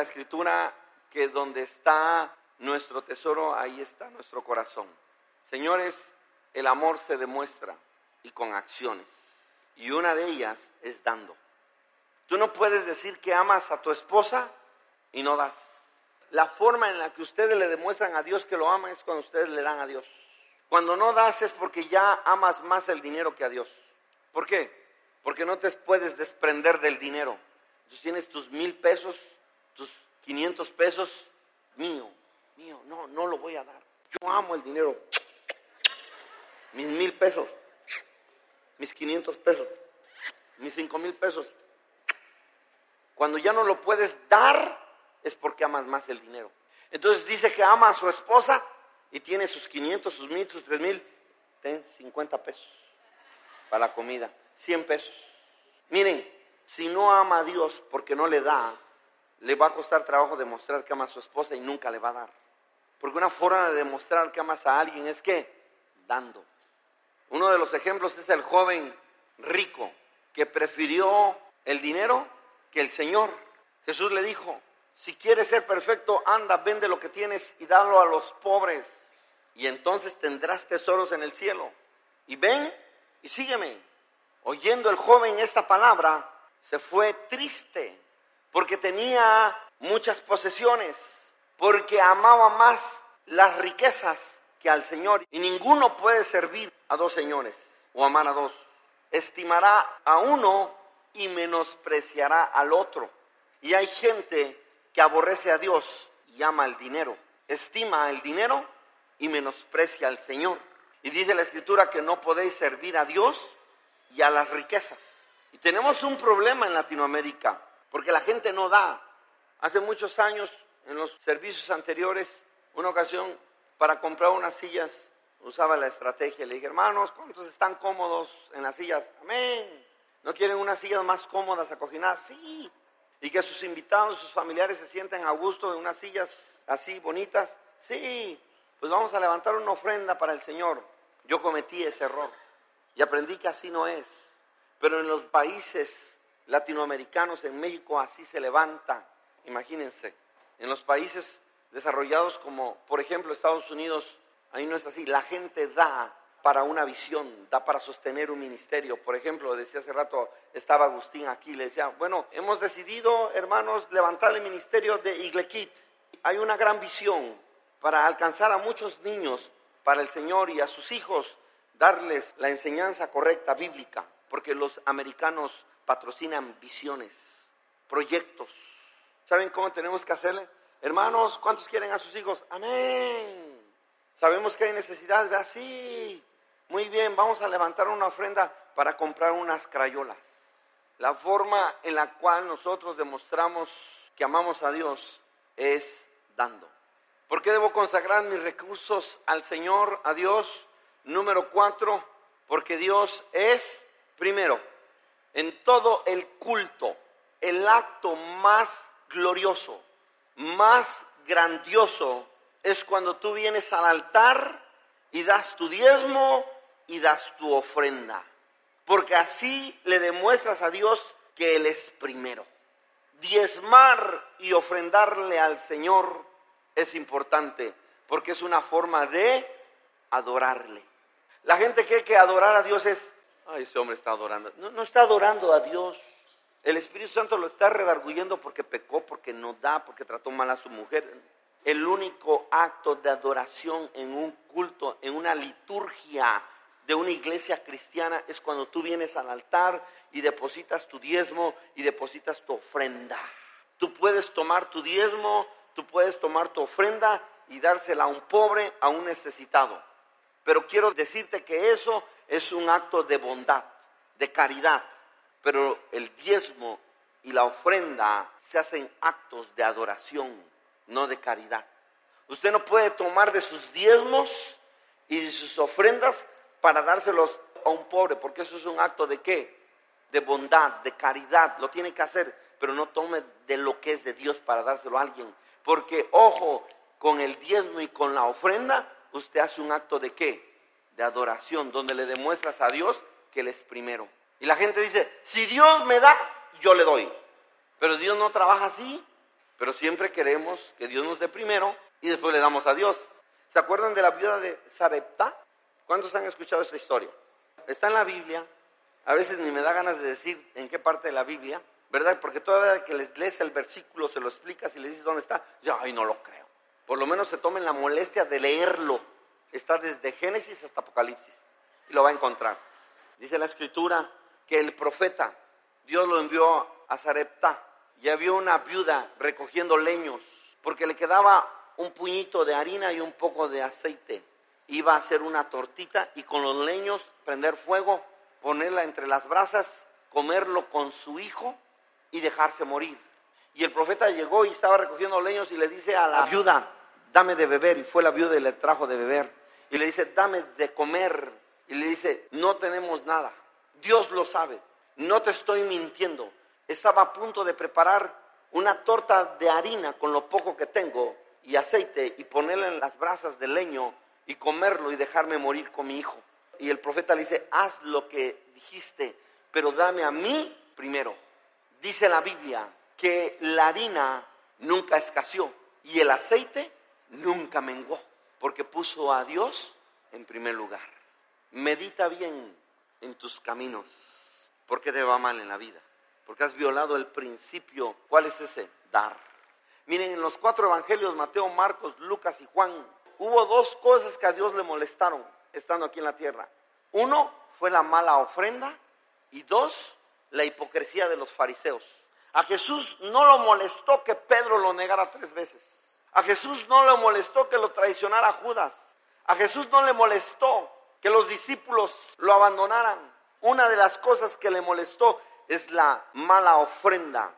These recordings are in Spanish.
la escritura que donde está nuestro tesoro, ahí está nuestro corazón. Señores, el amor se demuestra y con acciones. Y una de ellas es dando. Tú no puedes decir que amas a tu esposa y no das. La forma en la que ustedes le demuestran a Dios que lo aman es cuando ustedes le dan a Dios. Cuando no das es porque ya amas más el dinero que a Dios. ¿Por qué? Porque no te puedes desprender del dinero. Tú tienes tus mil pesos, tus 500 pesos, mío, mío, no, no lo voy a dar. Yo amo el dinero. Mis mil pesos, mis 500 pesos, mis cinco mil pesos. Cuando ya no lo puedes dar, es porque amas más el dinero. Entonces dice que ama a su esposa y tiene sus 500, sus 1000, sus 3000, ten 50 pesos para la comida, 100 pesos. Miren, si no ama a Dios porque no le da, le va a costar trabajo demostrar que ama a su esposa y nunca le va a dar. Porque una forma de demostrar que amas a alguien es que dando. Uno de los ejemplos es el joven rico que prefirió el dinero que el Señor. Jesús le dijo, si quieres ser perfecto, anda, vende lo que tienes y dalo a los pobres. Y entonces tendrás tesoros en el cielo. Y ven y sígueme. Oyendo el joven esta palabra, se fue triste porque tenía muchas posesiones, porque amaba más las riquezas que al Señor. Y ninguno puede servir a dos señores o amar a dos. Estimará a uno y menospreciará al otro. Y hay gente que aborrece a Dios y ama el dinero. Estima el dinero y menosprecia al Señor. Y dice la Escritura que no podéis servir a Dios y a las riquezas. Y tenemos un problema en Latinoamérica, porque la gente no da. Hace muchos años, en los servicios anteriores, una ocasión, para comprar unas sillas, usaba la estrategia. Le dije, hermanos, ¿cuántos están cómodos en las sillas? Amén. ¿No quieren unas sillas más cómodas, acoginadas? Sí. Y que sus invitados, sus familiares se sienten a gusto en unas sillas así bonitas. Sí. Pues vamos a levantar una ofrenda para el Señor. Yo cometí ese error y aprendí que así no es. Pero en los países latinoamericanos, en México, así se levanta. Imagínense. En los países desarrollados como, por ejemplo, Estados Unidos, ahí no es así. La gente da para una visión, da para sostener un ministerio. Por ejemplo, decía hace rato, estaba Agustín aquí, le decía, bueno, hemos decidido, hermanos, levantar el ministerio de Iglequit. Hay una gran visión para alcanzar a muchos niños para el Señor y a sus hijos, darles la enseñanza correcta bíblica, porque los americanos patrocinan visiones, proyectos. ¿Saben cómo tenemos que hacerle? Hermanos, ¿cuántos quieren a sus hijos? Amén. Sabemos que hay necesidad, así. Muy bien, vamos a levantar una ofrenda para comprar unas crayolas. La forma en la cual nosotros demostramos que amamos a Dios es dando. ¿Por qué debo consagrar mis recursos al Señor, a Dios? Número cuatro, porque Dios es, primero, en todo el culto, el acto más glorioso, más grandioso, es cuando tú vienes al altar y das tu diezmo y das tu ofrenda. Porque así le demuestras a Dios que Él es primero. Diezmar y ofrendarle al Señor es importante porque es una forma de adorarle. La gente cree que adorar a Dios es, ay, ese hombre está adorando. No, no está adorando a Dios. El Espíritu Santo lo está redarguyendo porque pecó, porque no da, porque trató mal a su mujer. El único acto de adoración en un culto, en una liturgia de una iglesia cristiana es cuando tú vienes al altar y depositas tu diezmo y depositas tu ofrenda. Tú puedes tomar tu diezmo, tú puedes tomar tu ofrenda y dársela a un pobre, a un necesitado. Pero quiero decirte que eso es un acto de bondad, de caridad. Pero el diezmo y la ofrenda se hacen actos de adoración, no de caridad. Usted no puede tomar de sus diezmos y de sus ofrendas para dárselos a un pobre, porque eso es un acto de qué? De bondad, de caridad, lo tiene que hacer, pero no tome de lo que es de Dios para dárselo a alguien, porque ojo, con el diezmo y con la ofrenda, usted hace un acto de qué? De adoración, donde le demuestras a Dios que Él es primero. Y la gente dice, si Dios me da, yo le doy. Pero Dios no trabaja así. Pero siempre queremos que Dios nos dé primero y después le damos a Dios. ¿Se acuerdan de la viuda de Sarepta? ¿Cuántos han escuchado esta historia? Está en la Biblia. A veces ni me da ganas de decir en qué parte de la Biblia, ¿verdad? Porque toda vez que les lees el versículo, se lo explicas y le dices dónde está, ya, ay, no lo creo. Por lo menos se tomen la molestia de leerlo. Está desde Génesis hasta Apocalipsis. Y lo va a encontrar. Dice la escritura que el profeta, Dios lo envió a Sarepta. Y había una viuda recogiendo leños, porque le quedaba un puñito de harina y un poco de aceite. Iba a hacer una tortita y con los leños prender fuego, ponerla entre las brasas, comerlo con su hijo y dejarse morir. Y el profeta llegó y estaba recogiendo leños y le dice a la viuda, dame de beber. Y fue la viuda y le trajo de beber. Y le dice, dame de comer. Y le dice, no tenemos nada. Dios lo sabe. No te estoy mintiendo. Estaba a punto de preparar una torta de harina con lo poco que tengo y aceite y ponerla en las brasas de leño y comerlo y dejarme morir con mi hijo. Y el profeta le dice, haz lo que dijiste, pero dame a mí primero. Dice la Biblia que la harina nunca escaseó y el aceite nunca menguó, porque puso a Dios en primer lugar. Medita bien en tus caminos, porque te va mal en la vida, porque has violado el principio. ¿Cuál es ese? Dar. Miren, en los cuatro evangelios, Mateo, Marcos, Lucas y Juan, hubo dos cosas que a Dios le molestaron estando aquí en la tierra. Uno fue la mala ofrenda y dos, la hipocresía de los fariseos. A Jesús no lo molestó que Pedro lo negara tres veces. A Jesús no le molestó que lo traicionara Judas. A Jesús no le molestó que los discípulos lo abandonaran. Una de las cosas que le molestó es la mala ofrenda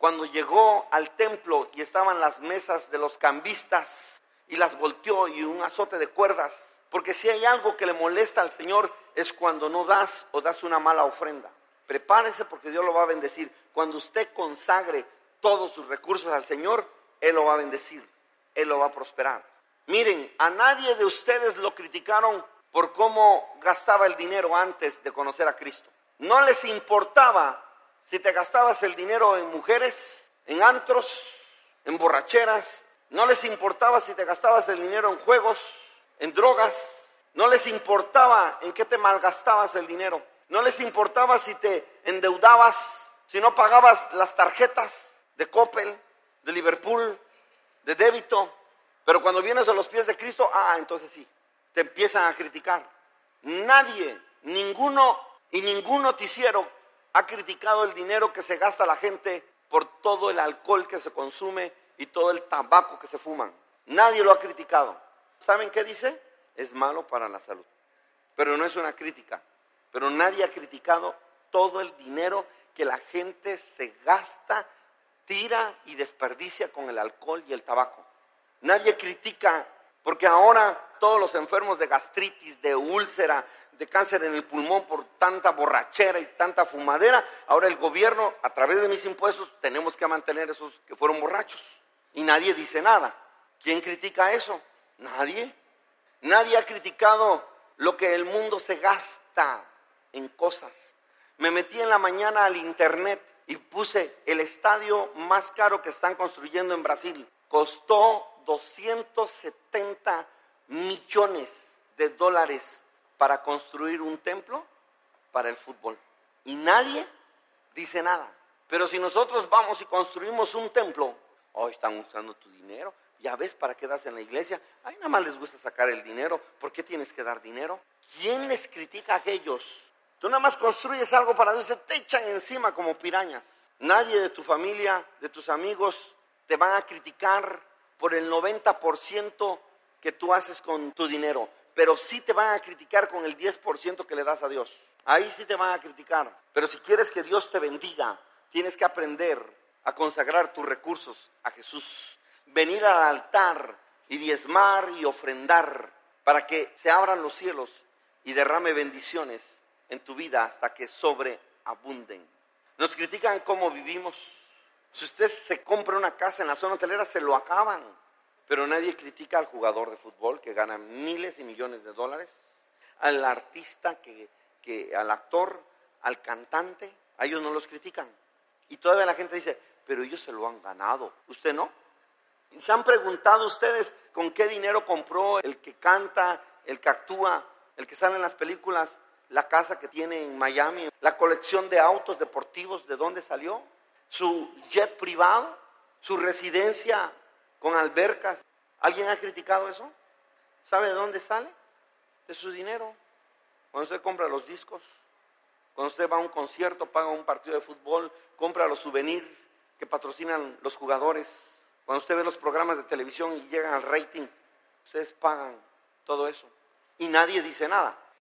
cuando llegó al templo y estaban las mesas de los cambistas y las volteó y un azote de cuerdas. Porque si hay algo que le molesta al Señor es cuando no das o das una mala ofrenda. Prepárese porque Dios lo va a bendecir. Cuando usted consagre todos sus recursos al Señor, Él lo va a bendecir. Él lo va a prosperar. Miren, a nadie de ustedes lo criticaron por cómo gastaba el dinero antes de conocer a Cristo. No les importaba si te gastabas el dinero en mujeres, en antros, en borracheras, no les importaba si te gastabas el dinero en juegos, en drogas, no les importaba en qué te malgastabas el dinero, no les importaba si te endeudabas, si no pagabas las tarjetas de Coppel, de Liverpool, de débito, pero cuando vienes a los pies de Cristo, ah, entonces sí, te empiezan a criticar. Nadie, ninguno y ningún noticiero ha criticado el dinero que se gasta la gente por todo el alcohol que se consume y todo el tabaco que se fuman. Nadie lo ha criticado. ¿Saben qué dice? Es malo para la salud. Pero no es una crítica. Pero nadie ha criticado todo el dinero que la gente se gasta, tira y desperdicia con el alcohol y el tabaco. Nadie critica porque ahora todos los enfermos de gastritis, de úlcera, de cáncer en el pulmón por tanta borrachera y tanta fumadera, ahora el gobierno, a través de mis impuestos, tenemos que mantener esos que fueron borrachos. Y nadie dice nada. ¿Quién critica eso? Nadie. Nadie ha criticado lo que el mundo se gasta en cosas. Me metí en la mañana al internet y puse el estadio más caro que están construyendo en Brasil. Costó 270 millones de dólares para construir un templo para el fútbol. Y nadie dice nada. Pero si nosotros vamos y construimos un templo, hoy están usando tu dinero, ya ves para qué das en la iglesia, ahí nada más les gusta sacar el dinero, ¿por qué tienes que dar dinero? ¿Quién les critica a ellos? Tú nada más construyes algo para Dios, se te echan encima como pirañas. Nadie de tu familia, de tus amigos, te van a criticar por el 90% que tú haces con tu dinero pero sí te van a criticar con el 10% que le das a Dios. Ahí sí te van a criticar. Pero si quieres que Dios te bendiga, tienes que aprender a consagrar tus recursos a Jesús. Venir al altar y diezmar y ofrendar para que se abran los cielos y derrame bendiciones en tu vida hasta que sobreabunden. Nos critican cómo vivimos. Si usted se compra una casa en la zona hotelera, se lo acaban. Pero nadie critica al jugador de fútbol que gana miles y millones de dólares, al artista, que, que, al actor, al cantante, a ellos no los critican. Y todavía la gente dice, pero ellos se lo han ganado. ¿Usted no? ¿Se han preguntado ustedes con qué dinero compró el que canta, el que actúa, el que sale en las películas, la casa que tiene en Miami, la colección de autos deportivos, de dónde salió? ¿Su jet privado? ¿Su residencia con albercas? ¿Alguien ha criticado eso? ¿Sabe de dónde sale? De su dinero. Cuando usted compra los discos, cuando usted va a un concierto, paga un partido de fútbol, compra los souvenirs que patrocinan los jugadores, cuando usted ve los programas de televisión y llegan al rating, ustedes pagan todo eso. Y nadie dice nada.